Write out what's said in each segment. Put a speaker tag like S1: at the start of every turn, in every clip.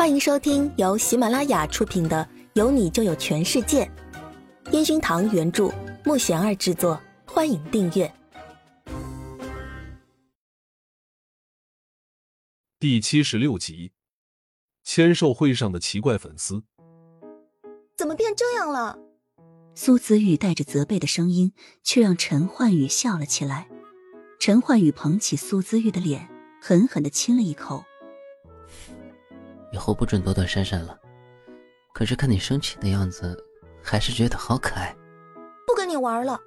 S1: 欢迎收听由喜马拉雅出品的《有你就有全世界》，烟熏堂原著，木贤儿制作。欢迎订阅
S2: 第七十六集。签售会上的奇怪粉丝
S3: 怎么变这样了？
S4: 苏子玉带着责备的声音，却让陈焕宇笑了起来。陈焕宇捧起苏子玉的脸，狠狠的亲了一口。
S5: 以后不准躲躲闪闪了。可是看你生气的样子，还是觉得好可爱。
S3: 不跟你玩了。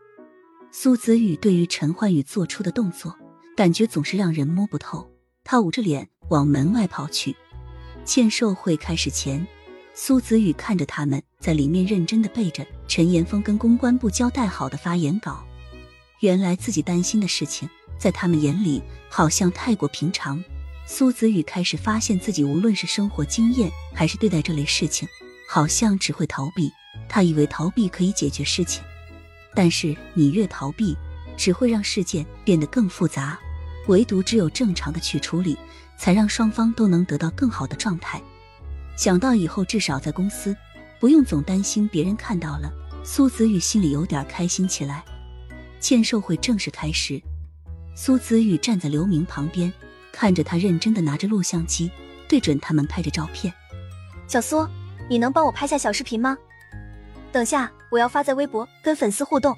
S4: 苏子宇对于陈焕宇做出的动作，感觉总是让人摸不透。他捂着脸往门外跑去。签售会开始前，苏子宇看着他们在里面认真的背着陈岩峰跟公关部交代好的发言稿。原来自己担心的事情，在他们眼里好像太过平常。苏子宇开始发现自己无论是生活经验，还是对待这类事情，好像只会逃避。他以为逃避可以解决事情，但是你越逃避，只会让事件变得更复杂。唯独只有正常的去处理。才让双方都能得到更好的状态。想到以后至少在公司不用总担心别人看到了，苏子宇心里有点开心起来。签售会正式开始，苏子宇站在刘明旁边，看着他认真的拿着录像机对准他们拍着照片。
S3: 小苏，你能帮我拍下小视频吗？等下我要发在微博跟粉丝互动。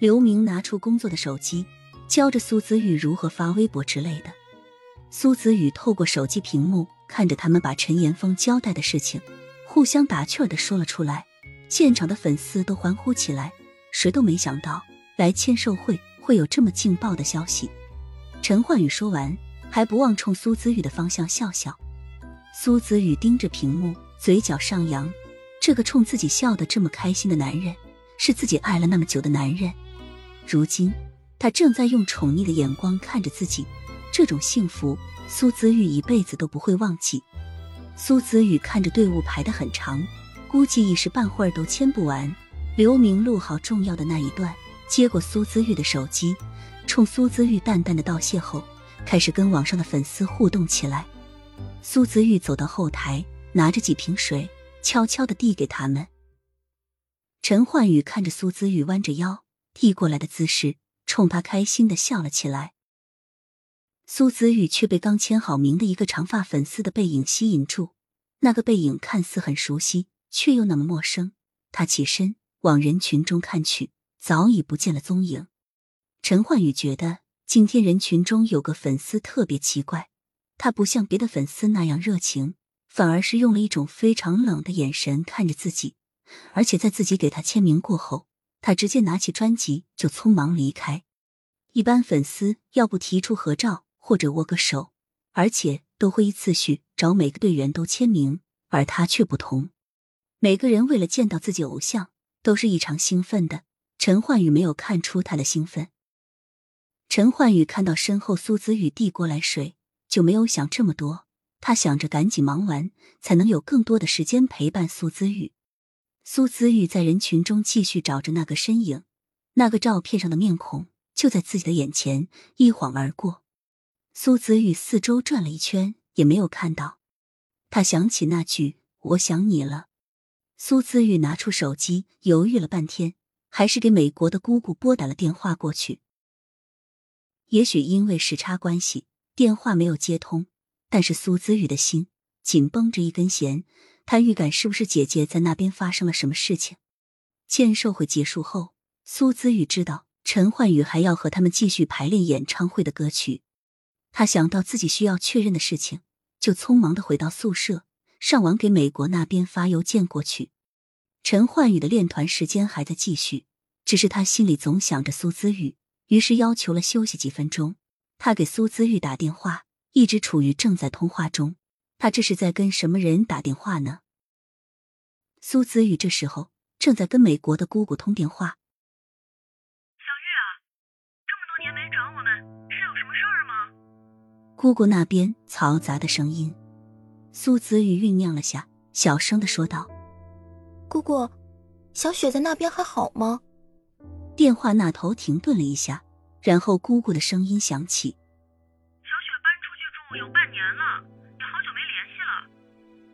S4: 刘明拿出工作的手机，教着苏子玉如何发微博之类的。苏子宇透过手机屏幕看着他们把陈岩峰交代的事情互相打趣儿的说了出来，现场的粉丝都欢呼起来。谁都没想到来签售会会有这么劲爆的消息。陈焕宇说完，还不忘冲苏子宇的方向笑笑。苏子宇盯着屏幕，嘴角上扬。这个冲自己笑得这么开心的男人，是自己爱了那么久的男人。如今，他正在用宠溺的眼光看着自己。这种幸福，苏子玉一辈子都不会忘记。苏子玉看着队伍排得很长，估计一时半会儿都签不完。刘明录好重要的那一段，接过苏子玉的手机，冲苏子玉淡淡的道谢后，开始跟网上的粉丝互动起来。苏子玉走到后台，拿着几瓶水，悄悄的递给他们。陈焕宇看着苏子玉弯着腰递过来的姿势，冲他开心的笑了起来。苏子玉却被刚签好名的一个长发粉丝的背影吸引住，那个背影看似很熟悉，却又那么陌生。他起身往人群中看去，早已不见了踪影。陈焕宇觉得今天人群中有个粉丝特别奇怪，他不像别的粉丝那样热情，反而是用了一种非常冷的眼神看着自己，而且在自己给他签名过后，他直接拿起专辑就匆忙离开。一般粉丝要不提出合照。或者握个手，而且都会依次序找每个队员都签名，而他却不同。每个人为了见到自己偶像，都是异常兴奋的。陈焕宇没有看出他的兴奋。陈焕宇看到身后苏子宇递过来水，就没有想这么多。他想着赶紧忙完，才能有更多的时间陪伴苏子宇。苏子宇在人群中继续找着那个身影，那个照片上的面孔就在自己的眼前一晃而过。苏子玉四周转了一圈，也没有看到。他想起那句“我想你了”。苏子玉拿出手机，犹豫了半天，还是给美国的姑姑拨打了电话过去。也许因为时差关系，电话没有接通，但是苏子玉的心紧绷着一根弦。他预感是不是姐姐在那边发生了什么事情？签售会结束后，苏子玉知道陈焕宇还要和他们继续排练演唱会的歌曲。他想到自己需要确认的事情，就匆忙的回到宿舍，上网给美国那边发邮件过去。陈焕宇的练团时间还在继续，只是他心里总想着苏姿玉，于是要求了休息几分钟。他给苏姿玉打电话，一直处于正在通话中。他这是在跟什么人打电话呢？苏姿玉这时候正在跟美国的姑姑通电话。
S6: 小玉啊，这么多年没找我们。
S4: 是有什么事儿吗姑姑那边嘈杂的声音，苏子玉酝酿了下，小声的说道：“
S3: 姑姑，小雪在那边还好吗？”
S4: 电话那头停顿了一下，然后姑姑的声音响起：“
S6: 小雪搬出去住有半年了，也好久没联系了。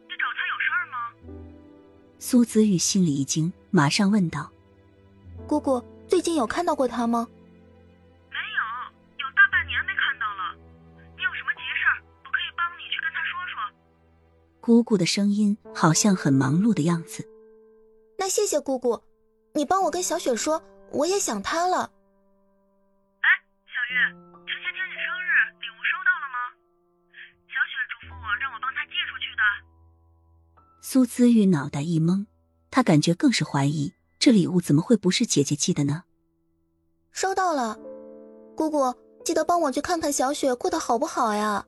S4: 你找她有事儿吗苏子玉心里一惊，马上问道：“
S1: 姑姑，最近有看到过她吗？”“
S6: 没有，有大半年没看到了。你有什么急事我可以帮你去跟他说说。”
S4: 姑姑的声音好像很忙碌的样子。
S1: 那谢谢姑姑，你帮我跟小雪说，我也想他了。
S6: 哎，小月，前些天你生日礼物收到了吗？小雪嘱咐我让我帮她寄出去的。
S4: 苏姿玉脑袋一懵，她感觉更是怀疑，这礼物怎么会不是姐姐寄的呢？
S1: 收到了，姑姑记得帮我去看看小雪过得好不好呀。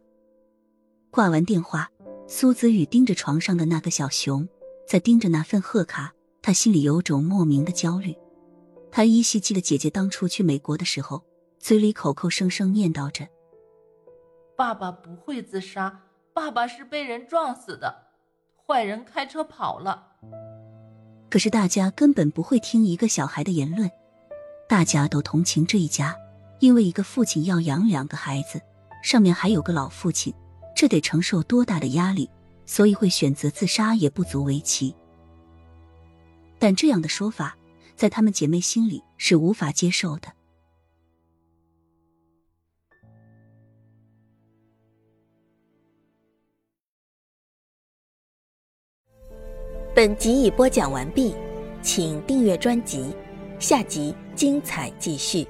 S4: 挂完电话，苏子玉盯着床上的那个小熊，在盯着那份贺卡，他心里有种莫名的焦虑。他依稀记得姐姐当初去美国的时候，嘴里口口声声念叨着：“
S7: 爸爸不会自杀，爸爸是被人撞死的。”坏人开车跑了，
S4: 可是大家根本不会听一个小孩的言论，大家都同情这一家，因为一个父亲要养两个孩子，上面还有个老父亲，这得承受多大的压力，所以会选择自杀也不足为奇。但这样的说法，在她们姐妹心里是无法接受的。
S1: 本集已播讲完毕，请订阅专辑，下集精彩继续。